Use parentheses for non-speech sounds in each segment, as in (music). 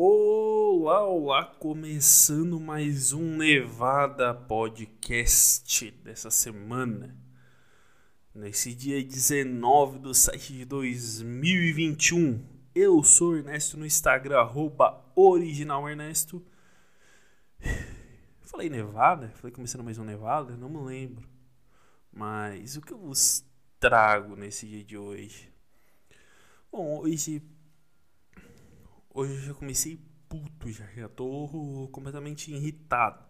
Olá, olá, começando mais um Nevada Podcast dessa semana. Nesse dia 19 do 7 de 2021. Eu sou Ernesto no Instagram, arroba originalernesto. (sighs) Falei Nevada? Falei começando mais um Nevada? Não me lembro. Mas o que eu vos trago nesse dia de hoje? Bom, hoje Hoje eu já comecei puto, já, já tô completamente irritado.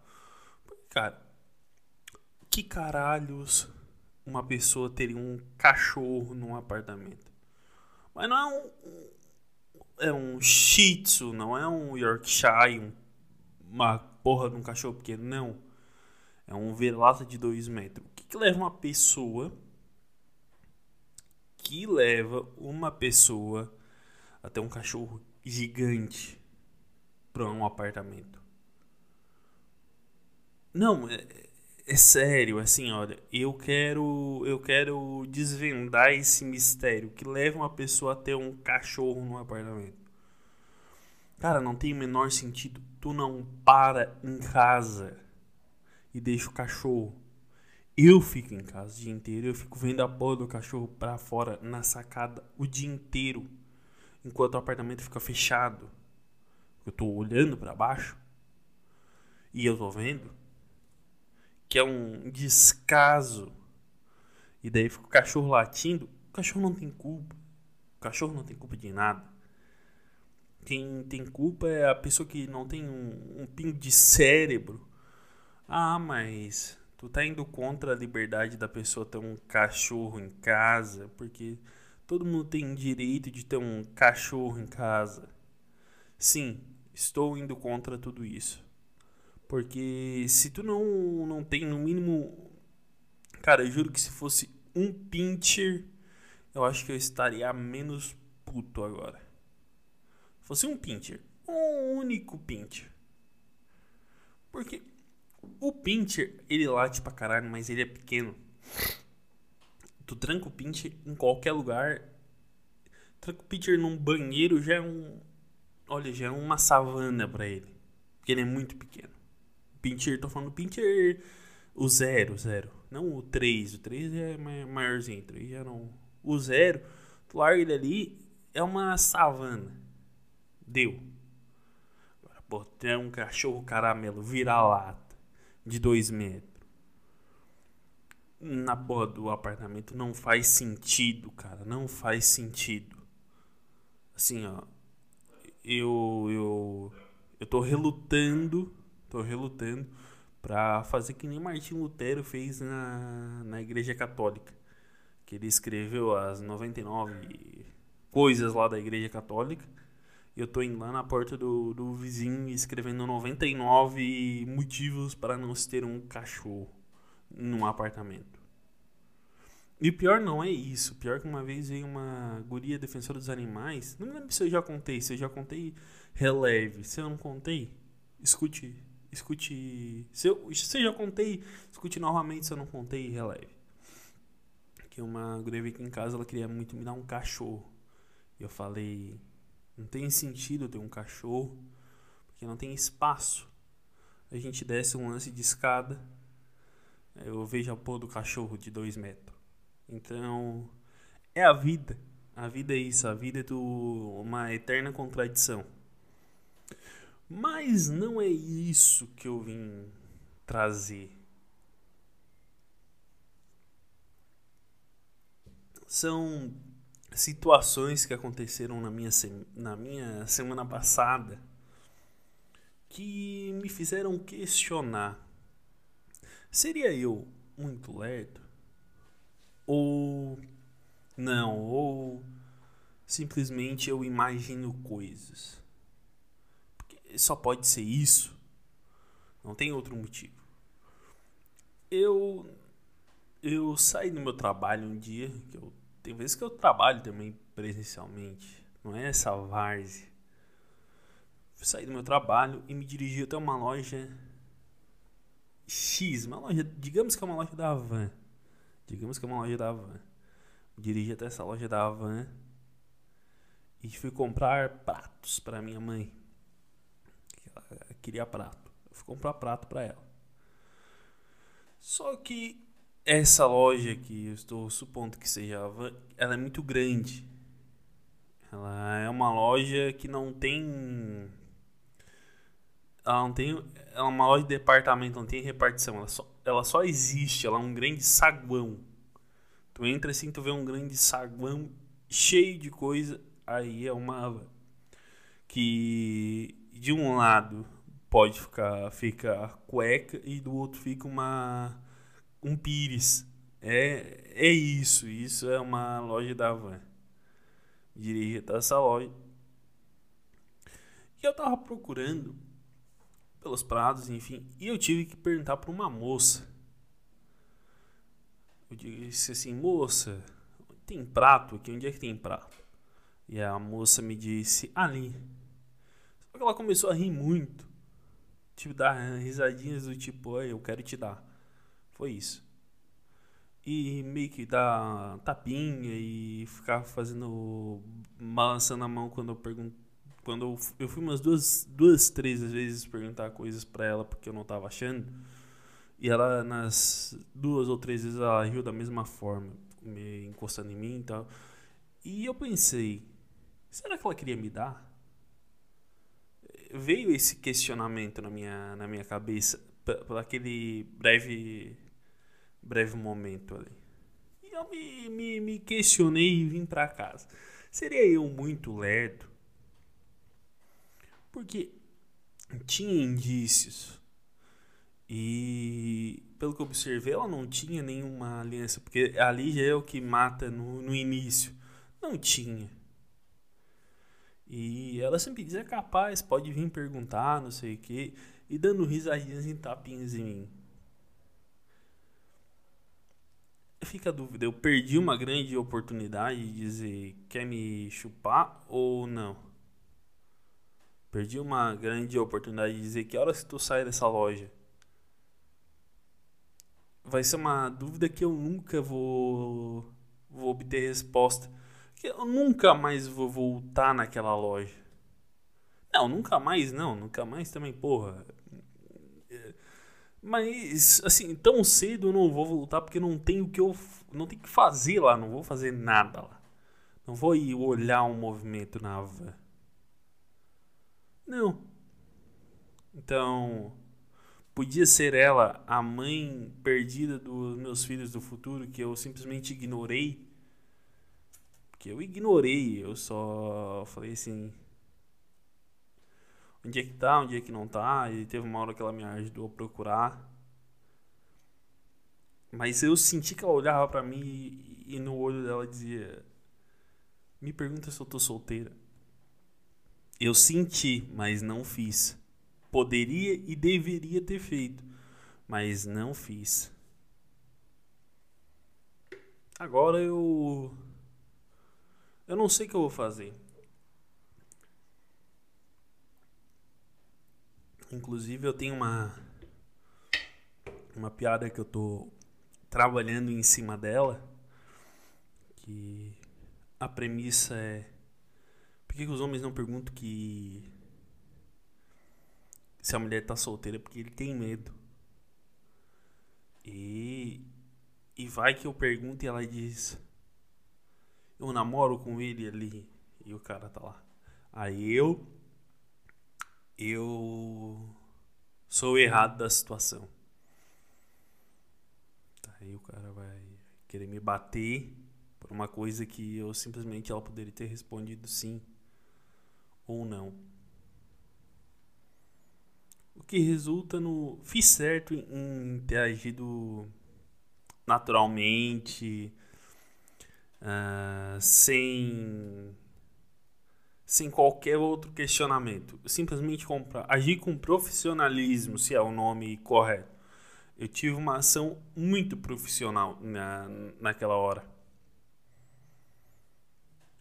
Cara, que caralhos uma pessoa teria um cachorro num apartamento? Mas não é um. É um Shih Tzu, não é um Yorkshire, um, uma porra de um cachorro pequeno, não. É um vira-lata de 2 metros. O que, que leva uma pessoa. Que leva uma pessoa até um cachorro gigante para um apartamento. Não, é, é, sério, assim, olha, eu quero eu quero desvendar esse mistério que leva uma pessoa a ter um cachorro no apartamento. Cara, não tem o menor sentido. Tu não para em casa e deixa o cachorro. Eu fico em casa o dia inteiro, eu fico vendo a porra do cachorro pra fora na sacada o dia inteiro enquanto o apartamento fica fechado. Eu tô olhando para baixo e eu tô vendo que é um descaso. E daí fica o cachorro latindo. O cachorro não tem culpa. O cachorro não tem culpa de nada. Quem tem culpa é a pessoa que não tem um, um pingo de cérebro. Ah, mas tu tá indo contra a liberdade da pessoa ter um cachorro em casa, porque Todo mundo tem direito de ter um cachorro em casa. Sim, estou indo contra tudo isso. Porque se tu não, não tem no mínimo. Cara, eu juro que se fosse um pincher, eu acho que eu estaria menos puto agora. Fosse um pincher. Um único pincher. Porque o pincher, ele late pra caralho, mas ele é pequeno. Tu tranca o pincher em qualquer lugar. Tranca o pincher num banheiro já é um. Olha, já é uma savana para ele. Porque ele é muito pequeno. Pincher, tô falando pincher. O zero, zero. Não o 3. O 3 é maiorzinho. O 3 já não. O zero, tu larga ele ali, é uma savana. Deu. Agora, pô, um cachorro caramelo vira-lata de 2 metros na porra do apartamento não faz sentido, cara. Não faz sentido. Assim, ó. Eu. Eu. Eu tô relutando. Tô relutando pra fazer que nem Martin Lutero fez na, na Igreja Católica. Que ele escreveu as 99 coisas lá da Igreja Católica. E eu tô indo lá na porta do, do vizinho escrevendo 99 motivos para não se ter um cachorro num apartamento. E o pior não é isso. O pior é que uma vez veio uma guria defensora dos animais. Não me lembro se eu já contei. Se eu já contei, releve. Se eu não contei, escute. Escute. Se eu, se eu já contei, escute novamente. Se eu não contei, releve. Que uma guria veio aqui em casa, ela queria muito me dar um cachorro. E eu falei: não tem sentido ter um cachorro, porque não tem espaço. A gente desce um lance de escada eu vejo a porra do cachorro de dois metros. Então, é a vida. A vida é isso. A vida é do, uma eterna contradição. Mas não é isso que eu vim trazer. São situações que aconteceram na minha, na minha semana passada que me fizeram questionar Seria eu muito lerdo? Ou não, ou simplesmente eu imagino coisas? Porque só pode ser isso. Não tem outro motivo. Eu eu saí do meu trabalho um dia, que eu tem vezes que eu trabalho também presencialmente, não é essa várzea. Saí do meu trabalho e me dirigi até uma loja X, uma loja, digamos que é uma loja da Havan. Digamos que é uma loja da Havan. Dirigi até essa loja da Havan e fui comprar pratos para minha mãe. queria prato. Eu fui comprar prato para ela. Só que essa loja que eu estou supondo que seja a Van, ela é muito grande. Ela é uma loja que não tem. Ela não tem. É uma loja de departamento, não tem repartição. Ela só, ela só existe, ela é um grande saguão. Tu entra assim, tu vê um grande saguão cheio de coisa. Aí é uma. Que de um lado pode ficar fica cueca e do outro fica uma um pires. É, é isso, isso é uma loja da van. Dirige até essa loja. E eu tava procurando pelos prados, enfim, e eu tive que perguntar para uma moça. Eu disse assim, moça, tem prato aqui? Onde é que tem prato? E a moça me disse, ali. Só que ela começou a rir muito. Tipo, dar risadinhas do tipo, eu quero te dar. Foi isso. E meio que dar tapinha e ficar fazendo. balançando a mão quando eu pergunto. Quando eu, fui umas duas, duas, três vezes perguntar coisas pra ela porque eu não tava achando. E ela, nas duas ou três vezes, ela riu da mesma forma, me encostando em mim e tal. E eu pensei, será que ela queria me dar? veio esse questionamento na minha, na minha cabeça por aquele breve breve momento ali. E eu me, me, me questionei e vim para casa. Seria eu muito lerdo? Porque tinha indícios. E pelo que eu observei, ela não tinha nenhuma aliança. Porque ali já é o que mata no, no início. Não tinha. E ela sempre dizia capaz, pode vir perguntar, não sei o que, e dando risadinhas e tapinhas em mim. Fica a dúvida, eu perdi uma grande oportunidade de dizer quer me chupar ou não? Perdi uma grande oportunidade de dizer que horas que tu sai dessa loja? Vai ser uma dúvida que eu nunca vou, vou obter resposta que eu nunca mais vou voltar naquela loja. Não, nunca mais não, nunca mais também, porra. Mas assim, tão cedo eu não vou voltar porque não tenho o que eu não tenho que fazer lá, não vou fazer nada lá. Não vou ir olhar um movimento na van. Não. Então, podia ser ela a mãe perdida dos meus filhos do futuro que eu simplesmente ignorei que eu ignorei, eu só falei assim. Onde é que tá, onde é que não tá? E teve uma hora que ela me ajudou a procurar. Mas eu senti que ela olhava para mim e no olho dela dizia: Me pergunta se eu tô solteira. Eu senti, mas não fiz. Poderia e deveria ter feito, mas não fiz. Agora eu eu não sei o que eu vou fazer. Inclusive eu tenho uma uma piada que eu tô trabalhando em cima dela, que a premissa é por que, os homens não perguntam que se a mulher tá solteira porque ele tem medo. E e vai que eu pergunto e ela diz eu namoro com ele ali e o cara tá lá. Aí eu eu sou errado da situação. Aí o cara vai querer me bater por uma coisa que eu simplesmente ela poderia ter respondido sim ou não. O que resulta no fiz certo em ter agido naturalmente, uh, sem sem qualquer outro questionamento. Simplesmente comprar, agir com profissionalismo, se é o nome correto. Eu tive uma ação muito profissional na, naquela hora.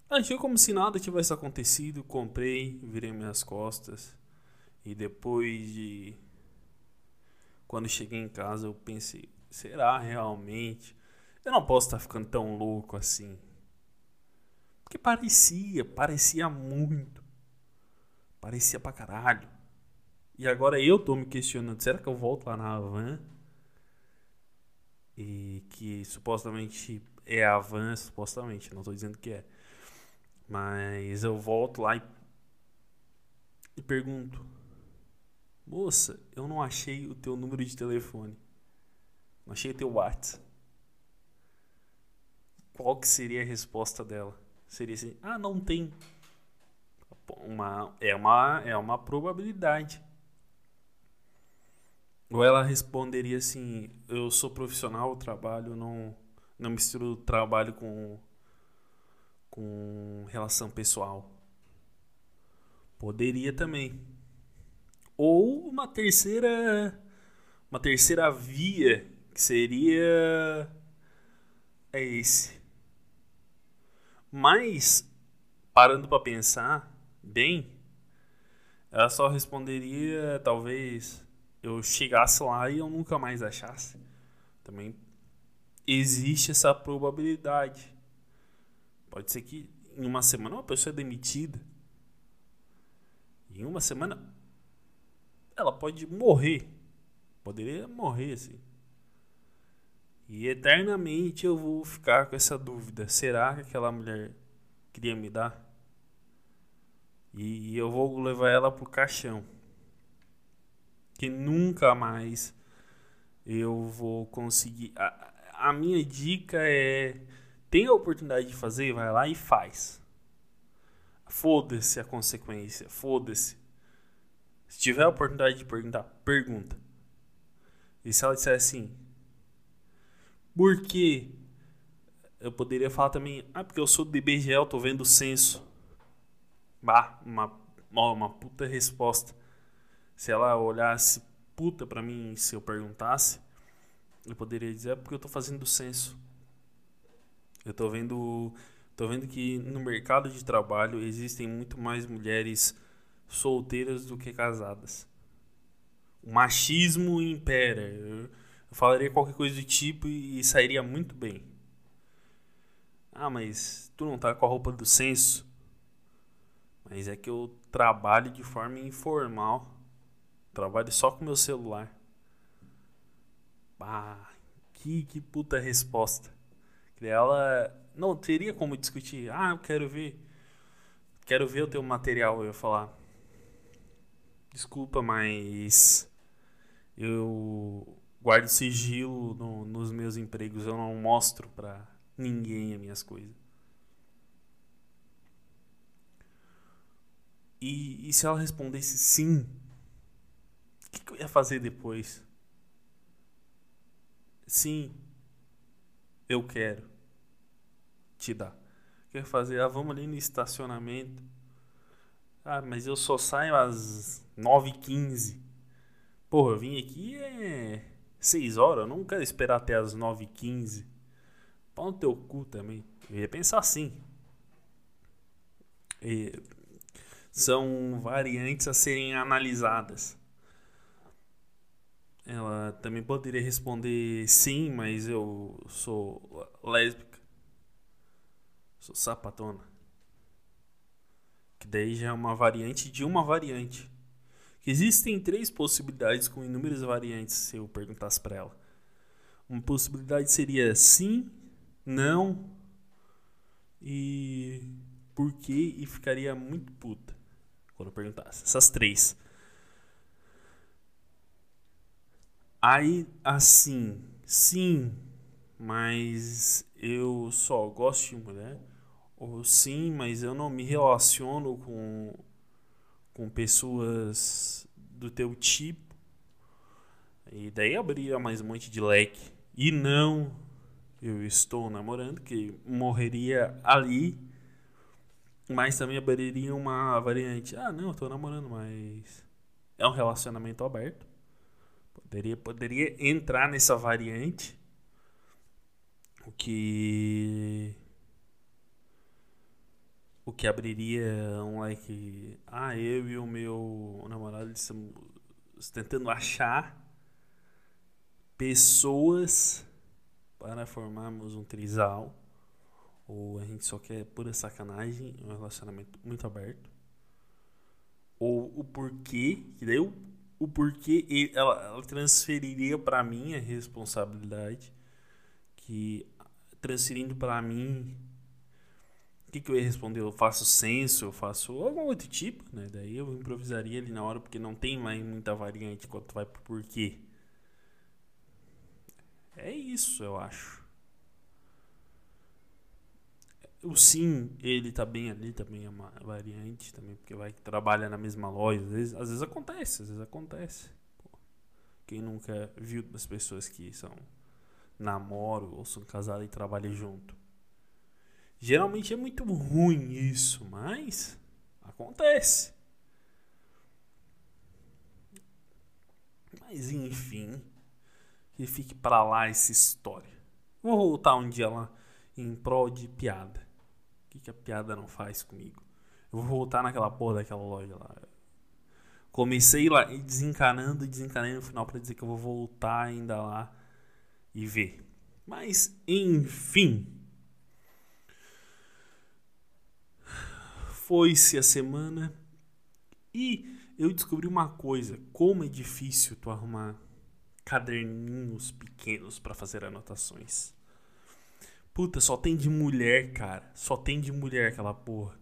Agi como se nada tivesse acontecido, comprei, virei minhas costas. E depois de. Quando cheguei em casa, eu pensei: será realmente eu não posso estar ficando tão louco assim. Porque parecia, parecia muito. Parecia pra caralho. E agora eu tô me questionando, será que eu volto lá na van? E que supostamente é a van, supostamente, não tô dizendo que é. Mas eu volto lá e, e pergunto: Moça, eu não achei o teu número de telefone. Não achei o teu WhatsApp. Qual que seria a resposta dela? Seria assim: Ah, não tem. Uma, é, uma, é uma probabilidade. Ou ela responderia assim: Eu sou profissional, trabalho, não, não misturo trabalho com, com relação pessoal. Poderia também. Ou uma terceira uma terceira via que seria é esse. Mas parando para pensar bem, ela só responderia talvez eu chegasse lá e eu nunca mais achasse. Também existe essa probabilidade. Pode ser que em uma semana uma pessoa é demitida. Em uma semana ela pode morrer. Poderia morrer assim. E eternamente eu vou ficar com essa dúvida: será que aquela mulher queria me dar? E eu vou levar ela pro caixão que nunca mais eu vou conseguir. A, a minha dica é: tem a oportunidade de fazer, vai lá e faz. Foda-se a consequência, foda-se. Se tiver a oportunidade de perguntar, pergunta. E se ela disser assim, por quê? Eu poderia falar também, ah, porque eu sou do IBGE, eu tô vendo o censo. Bah, uma, uma puta resposta se ela olhasse puta para mim se eu perguntasse, eu poderia dizer é porque eu tô fazendo o censo. Eu tô vendo, tô vendo que no mercado de trabalho existem muito mais mulheres solteiras do que casadas. O machismo impera. Eu, falaria qualquer coisa do tipo e, sairia muito bem. Ah, mas tu não tá com a roupa do censo? Mas é que eu trabalho de forma informal Trabalho só com meu celular. Ah, que, que puta resposta. Ela não teria como discutir. Ah, eu quero ver. Quero ver o teu material. Eu ia falar. Desculpa, mas eu guardo sigilo no, nos meus empregos. Eu não mostro pra ninguém as minhas coisas. E, e se ela respondesse sim, o que, que eu ia fazer depois? Sim, eu quero te dar. O que eu ia fazer? Ah, vamos ali no estacionamento. Ah, mas eu só saio às 9h15. Porra, eu vim aqui é 6 horas, eu não quero esperar até as 9h15. Pau no teu cu também. Eu ia pensar assim. E são variantes a serem analisadas. Também poderia responder sim, mas eu sou lésbica. Sou sapatona. Que daí já é uma variante de uma variante. Existem três possibilidades com inúmeras variantes se eu perguntasse para ela. Uma possibilidade seria sim, não e por quê e ficaria muito puta quando eu perguntasse. Essas três. Aí, assim, sim, mas eu só gosto de mulher. Ou sim, mas eu não me relaciono com, com pessoas do teu tipo. E daí abriria mais um monte de leque. E não, eu estou namorando, que morreria ali. Mas também abriria uma variante. Ah, não, eu tô namorando, mas é um relacionamento aberto. Poderia, poderia entrar nessa variante. O que. O que abriria um like. Ah, eu e o meu namorado estamos tentando achar pessoas para formarmos um trisal. Ou a gente só quer pura sacanagem, um relacionamento muito aberto. Ou o porquê, que daí eu o porquê ela, ela transferiria para mim a responsabilidade que transferindo para mim o que, que eu ia responder? Eu faço censo, eu faço algum outro tipo, né? Daí eu improvisaria ali na hora, porque não tem mais muita variante quando vai pro porquê. É isso, eu acho. O sim, ele tá bem ali, também é uma variante, também, porque vai trabalha na mesma loja. Às vezes, às vezes acontece, às vezes acontece. Pô, quem nunca viu das pessoas que são namoro ou são casados e trabalham junto? Geralmente é muito ruim isso, mas acontece. Mas enfim, que fique para lá essa história. Vou voltar um dia lá em prol de piada. Que a piada não faz comigo? Eu vou voltar naquela porra daquela loja lá. Comecei lá desencanando e desencanando no final para dizer que eu vou voltar ainda lá e ver. Mas enfim. Foi-se a semana e eu descobri uma coisa: como é difícil tu arrumar caderninhos pequenos para fazer anotações. Puta, só tem de mulher, cara. Só tem de mulher aquela porra.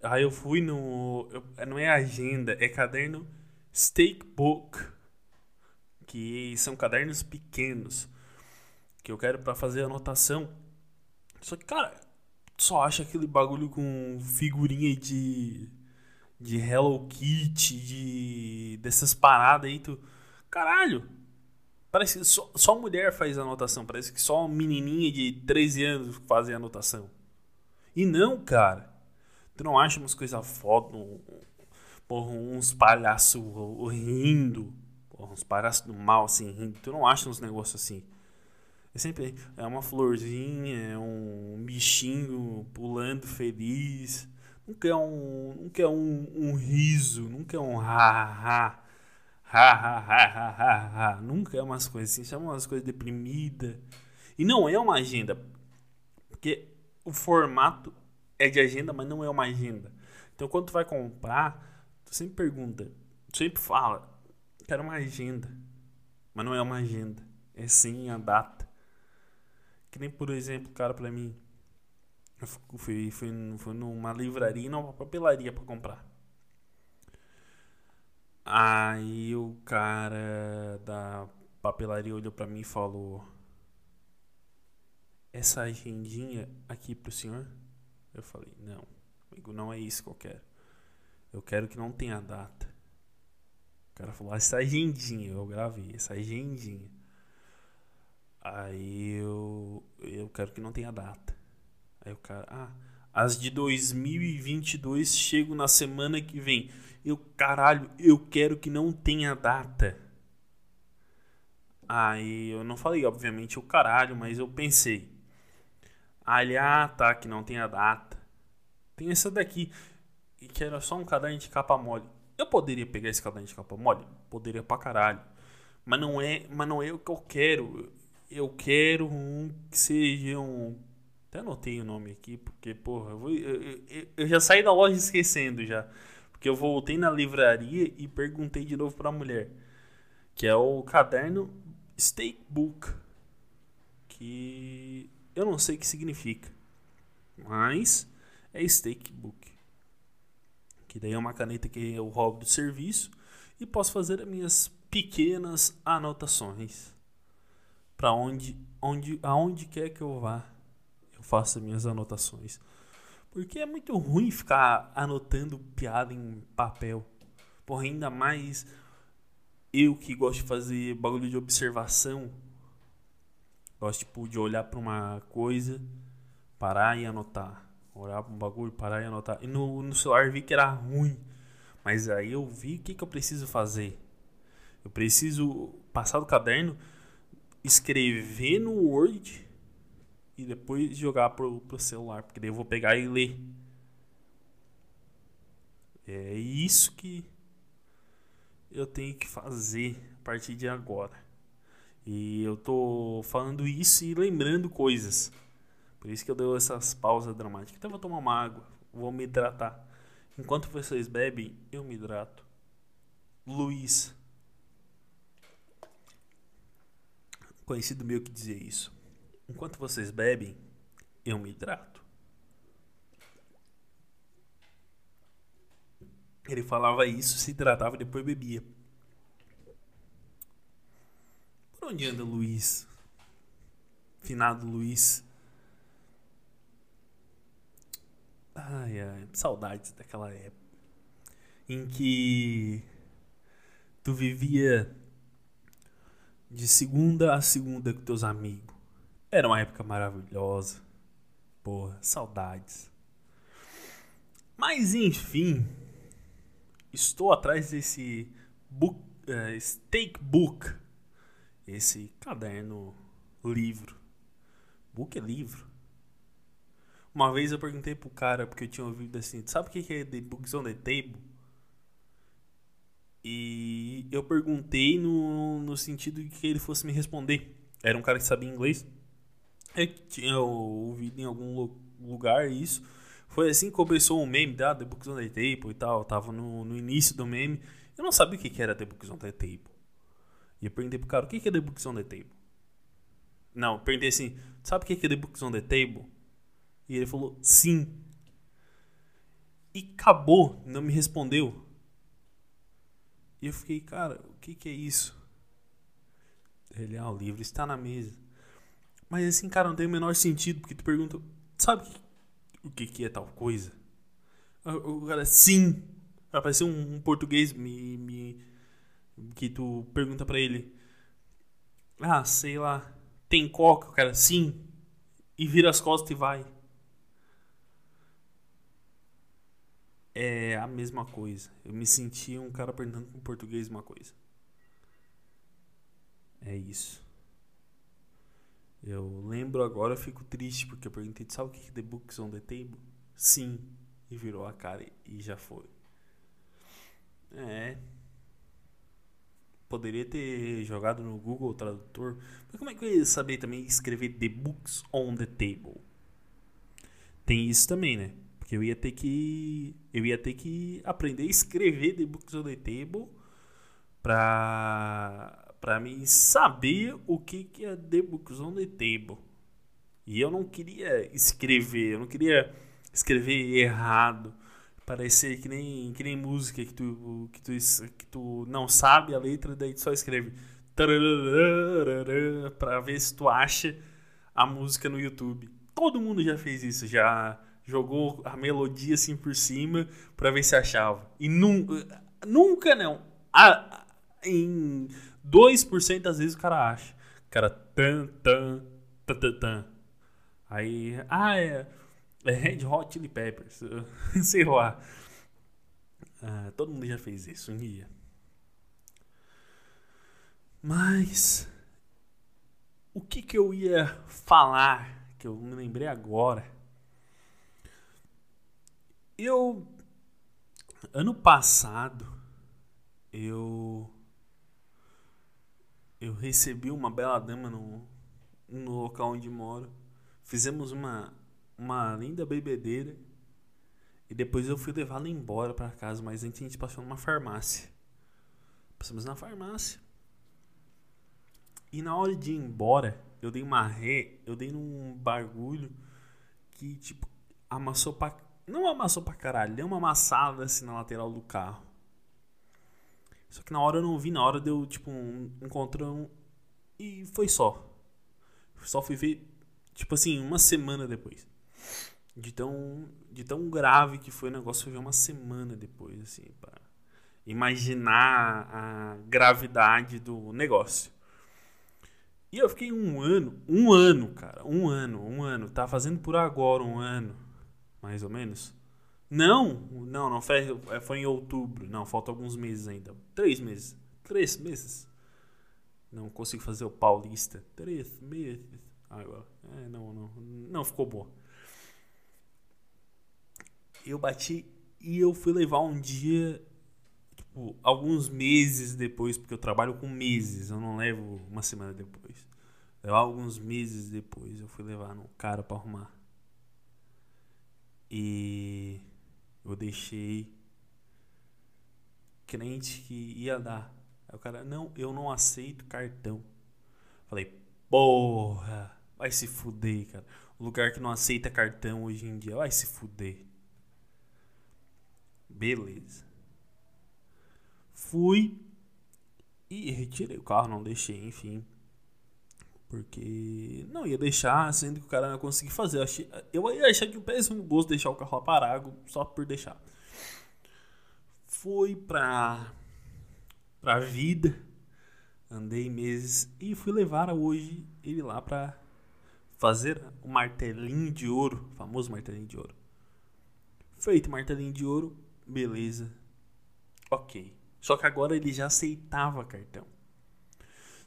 Aí eu fui no. Eu, não é agenda, é caderno Steak Book. Que são cadernos pequenos. Que eu quero para fazer anotação. Só que, cara, só acha aquele bagulho com figurinha de de Hello Kitty, de dessas paradas aí, tu caralho. Parece que só, só mulher faz anotação, parece que só menininha de 13 anos faz anotação. E não, cara. Tu não acha umas coisas foda, porra, uns palhaços rindo, porra, uns palhaços do mal assim rindo. Tu não acha uns negócios assim. É sempre é uma florzinha, é um bichinho pulando feliz. Nunca é um, nunca é um, um riso, nunca é um ha ha ha ha ha ha ha. Nunca é umas coisas assim, chama umas coisas deprimidas. E não é uma agenda, porque o formato é de agenda, mas não é uma agenda. Então quando tu vai comprar, tu sempre pergunta, tu sempre fala, quero uma agenda, mas não é uma agenda, é sim a data. Que nem, por exemplo, cara, pra mim. Eu fui, fui, fui numa livraria e numa papelaria pra comprar. Aí o cara da papelaria olhou pra mim e falou: Essa agendinha aqui pro senhor? Eu falei: Não, amigo, não é isso que eu quero. Eu quero que não tenha data. O cara falou: Essa agendinha, eu gravei, essa agendinha. Aí eu, eu quero que não tenha data. Aí o cara, ah, as de 2022 chegam na semana que vem. Eu, caralho, eu quero que não tenha data. Aí eu não falei, obviamente, o caralho, mas eu pensei. Ali, ah, tá, que não tenha data. Tem essa daqui, que era só um caderno de capa mole. Eu poderia pegar esse caderno de capa mole? Poderia pra caralho. Mas não é, mas não é o que eu quero eu quero um que seja um. Até anotei o nome aqui, porque, porra, eu, vou, eu, eu, eu, já saí da loja (laughs) esquecendo já. Porque eu voltei na livraria e perguntei de novo pra mulher. Que é o caderno Steak Book. Que eu não sei o que significa. Mas é Steak Book. Que daí é uma caneta que eu roubo do serviço e posso fazer as minhas pequenas anotações para onde, onde, aonde quer que eu vá, eu minhas anotações. Porque é muito ruim ficar anotando piada em papel. Porra, ainda mais eu que gosto de fazer bagulho de observação. Gosto tipo, de olhar para uma coisa, parar e anotar. Olhar para um bagulho, parar e anotar. E no, no celular vi que era ruim. Mas aí eu vi o que, que eu preciso fazer. Eu preciso passar do caderno escrever no Word e depois jogar pro, pro celular, porque daí eu vou pegar e ler. É isso que eu tenho que fazer a partir de agora. E eu tô falando isso e lembrando coisas. Por isso que eu dou essas pausas dramáticas. Então eu vou tomar uma água, vou me hidratar. Enquanto vocês bebem, eu me hidrato. Luiz. Conhecido meu que dizia isso. Enquanto vocês bebem, eu me hidrato. Ele falava isso, se hidratava e depois bebia. Por onde anda Luiz? Finado Luiz. Ai, ai, saudades daquela época em que tu vivia de segunda a segunda com teus amigos. Era uma época maravilhosa. Porra, saudades. Mas enfim, estou atrás desse book, uh, steak book, esse caderno livro. Book é livro. Uma vez eu perguntei pro cara, porque eu tinha ouvido assim, sabe o que é The Books on the Table? E eu perguntei no, no sentido de que ele fosse me responder. Era um cara que sabia inglês. Eu tinha ouvido em algum lugar isso. Foi assim que começou o meme da The Books on the Table e tal. Eu tava no, no início do meme. Eu não sabia o que era The Books on the Table. E eu perguntei pro cara, o que é The Books on the Table? Não, eu perguntei assim, sabe o que é The Books on the Table? E ele falou, sim. E acabou, não me respondeu. E eu fiquei, cara, o que, que é isso? Ele, ah, o livro está na mesa. Mas assim, cara, não tem o menor sentido, porque tu pergunta, sabe o que, que é tal coisa? O cara, sim. Vai parecer um, um, português me, me, que tu pergunta para ele, ah, sei lá, tem coca? O cara, sim. E vira as costas e vai. é a mesma coisa. Eu me senti um cara perguntando em português uma coisa. É isso. Eu lembro agora, eu fico triste porque eu perguntei, sabe o que é The Books on the Table? Sim. E virou a cara e já foi. É. Poderia ter jogado no Google Tradutor. Mas como é que eu ia saber também escrever The Books on the Table? Tem isso também, né? Porque eu ia ter que. Eu ia ter que aprender a escrever The Books on the Table pra, pra mim saber o que, que é The Books on the Table. E eu não queria escrever, eu não queria escrever errado. Parecer que nem, que nem música que tu, que, tu, que tu não sabe a letra, daí tu só escreve para ver se tu acha a música no YouTube. Todo mundo já fez isso, já jogou a melodia assim por cima para ver se achava. E nunca, nunca não. A, em 2% das vezes o cara acha. O cara tan tan tan tan. tan. Aí, ah, é, é Red Hot Chili Peppers. (laughs) Sei lá. Ah, todo mundo já fez isso um dia. Mas o que que eu ia falar que eu me lembrei agora? Eu. Ano passado, eu. Eu recebi uma bela dama no, no local onde moro. Fizemos uma, uma linda bebedeira. E depois eu fui levá-la embora para casa. Mas antes a gente passou numa farmácia. Passamos na farmácia. E na hora de ir embora, eu dei uma ré. Eu dei num bagulho que, tipo, amassou pra não amassou pra caralho, deu uma amassada assim na lateral do carro. Só que na hora eu não vi, na hora deu tipo um encontrão e foi só. Só fui ver, tipo assim, uma semana depois. De tão, de tão grave que foi o negócio, foi ver uma semana depois, assim, para imaginar a gravidade do negócio. E eu fiquei um ano, um ano, cara, um ano, um ano. Tá fazendo por agora um ano mais ou menos. Não, não, não foi, é, foi em outubro. Não, falta alguns meses ainda. Três meses. Três meses. Não consigo fazer o paulista. Três meses. Agora. É, não, não. Não ficou bom. Eu bati e eu fui levar um dia. Tipo, alguns meses depois, porque eu trabalho com meses. Eu não levo uma semana depois. Levar alguns meses depois, eu fui levar no cara para arrumar. E eu deixei crente que ia dar. Aí o cara, não, eu não aceito cartão. Falei, Porra, vai se fuder, cara. O lugar que não aceita cartão hoje em dia, vai se fuder. Beleza. Fui e retirei o carro, não deixei, enfim. Porque não ia deixar, sendo que o cara não ia conseguir fazer. Eu, achei, ia achar que o péssimo gosto deixar o carro lá parado só por deixar. Fui pra, pra vida, andei meses e fui levar hoje ele lá pra fazer o martelinho de ouro, o famoso martelinho de ouro. Feito martelinho de ouro, beleza, ok. Só que agora ele já aceitava cartão.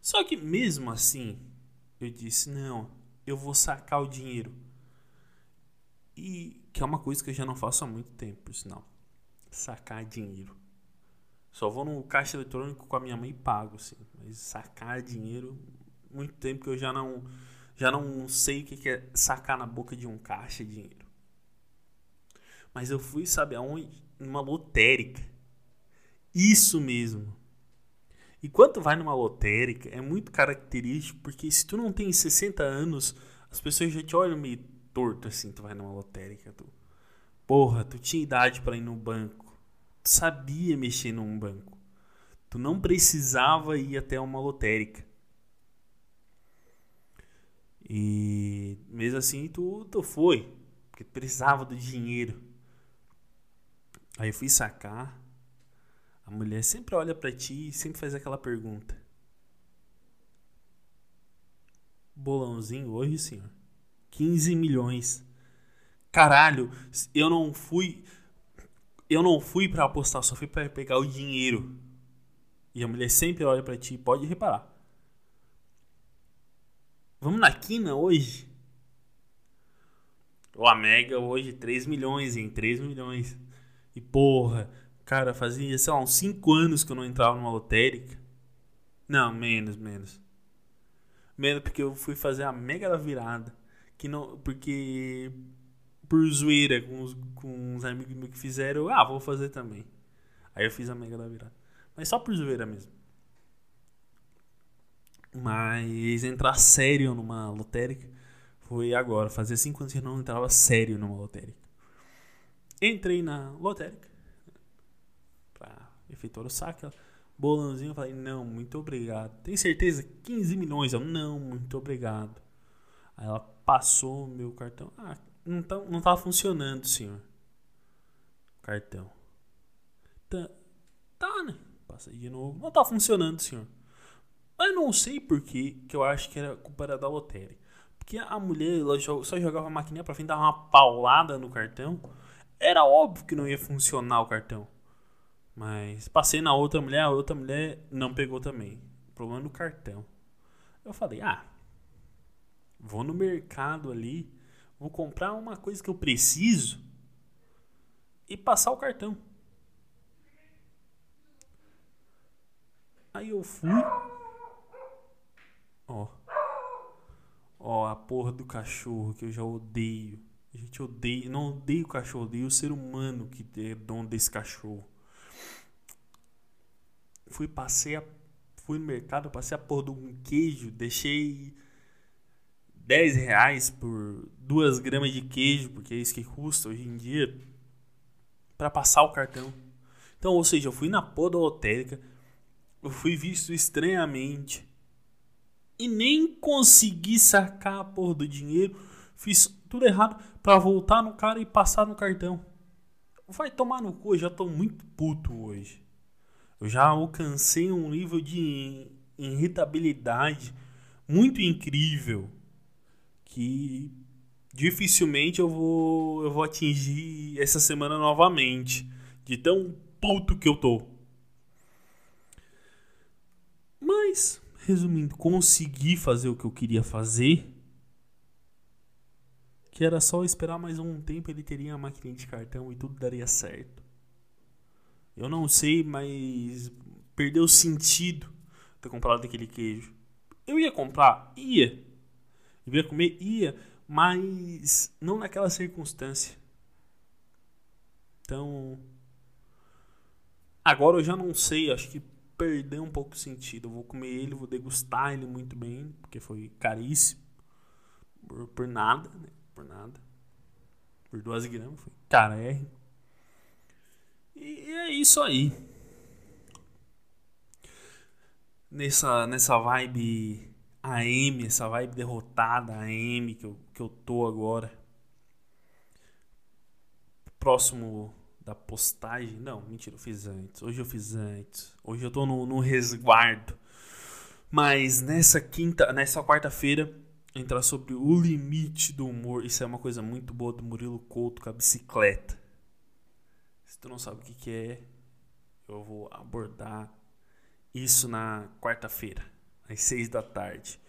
Só que mesmo assim, eu disse: não, eu vou sacar o dinheiro. E que é uma coisa que eu já não faço há muito tempo, sinal. Sacar dinheiro. Só vou no caixa eletrônico com a minha mãe e pago, assim. Mas sacar dinheiro, muito tempo que eu já não, já não sei o que é sacar na boca de um caixa dinheiro. Mas eu fui, sabe aonde? Numa lotérica. Isso mesmo. E quando vai numa lotérica, é muito característico, porque se tu não tem 60 anos, as pessoas já te olham meio torto assim, tu vai numa lotérica, tu. Porra, tu tinha idade para ir no banco. Tu sabia mexer num banco. Tu não precisava ir até uma lotérica. E mesmo assim tu, tu foi, porque tu precisava do dinheiro. Aí eu fui sacar mulher sempre olha para ti e sempre faz aquela pergunta. Bolãozinho hoje, senhor. 15 milhões. Caralho, eu não fui eu não fui para apostar, só fui para pegar o dinheiro. E a mulher sempre olha para ti, pode reparar. Vamos na quina hoje? O Amega hoje 3 milhões, em 3 milhões. E porra, Cara, fazia, sei lá, uns 5 anos que eu não entrava numa lotérica. Não, menos, menos. Menos porque eu fui fazer a mega da virada. Que não, porque por zoeira com os, com uns amigos meus que fizeram, ah, vou fazer também. Aí eu fiz a mega da virada. Mas só por zoeira mesmo. Mas entrar sério numa lotérica foi agora. Fazia 5 anos que eu não entrava sério numa lotérica. Entrei na lotérica efetuar o saque. Bolãozinho, eu falei, não, muito obrigado. Tem certeza? 15 milhões. Eu, não, muito obrigado. Aí ela passou o meu cartão. Ah, não, tá, não tava funcionando, senhor. Cartão. Tá, tá né? Passei de novo. Não tá funcionando, senhor. Mas não sei por que eu acho que era culpa da lotérica. Porque a mulher ela só jogava a maquininha pra frente, dava uma paulada no cartão. Era óbvio que não ia funcionar o cartão. Mas passei na outra mulher, a outra mulher não pegou também. Problema no cartão. Eu falei, ah, vou no mercado ali, vou comprar uma coisa que eu preciso e passar o cartão. Aí eu fui. Ó. Ó, a porra do cachorro que eu já odeio. A gente odeia. Não odeio o cachorro, odeio o ser humano que é dono desse cachorro. Fui, passei a, fui no mercado, passei a porra de um queijo, deixei 10 reais por 2 gramas de queijo, porque é isso que custa hoje em dia, para passar o cartão. Então, ou seja, eu fui na porra da lotérica, eu fui visto estranhamente e nem consegui sacar a porra do dinheiro, fiz tudo errado para voltar no cara e passar no cartão. Vai tomar no cu, eu já tô muito puto hoje. Eu já alcancei um nível de irritabilidade muito incrível que dificilmente eu vou eu vou atingir essa semana novamente, de tão puto que eu tô. Mas, resumindo, consegui fazer o que eu queria fazer. Que era só esperar mais um tempo, ele teria a máquina de cartão e tudo daria certo. Eu não sei, mas perdeu o sentido ter comprado aquele queijo. Eu ia comprar? Ia. Eu ia comer? Ia. Mas não naquela circunstância. Então. Agora eu já não sei. Acho que perder um pouco o sentido. Eu vou comer ele, vou degustar ele muito bem, porque foi caríssimo. Por, por nada, né? Por nada. Por 12 gramas, foi cara R. E, é isso aí. Nessa, nessa vibe AM, essa vibe derrotada AM que eu, que eu tô agora. Próximo da postagem. Não, mentira, eu fiz antes. Hoje eu fiz antes. Hoje eu tô no, no resguardo. Mas nessa quinta, nessa quarta-feira, entrar sobre o limite do humor. Isso é uma coisa muito boa do Murilo Couto com a bicicleta. Tu não sabe o que, que é, eu vou abordar isso na quarta-feira, às seis da tarde.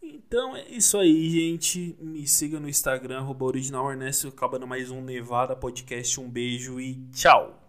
Então é isso aí, gente. Me siga no Instagram, arroba original Ernesto, acabando mais um Nevada Podcast. Um beijo e tchau!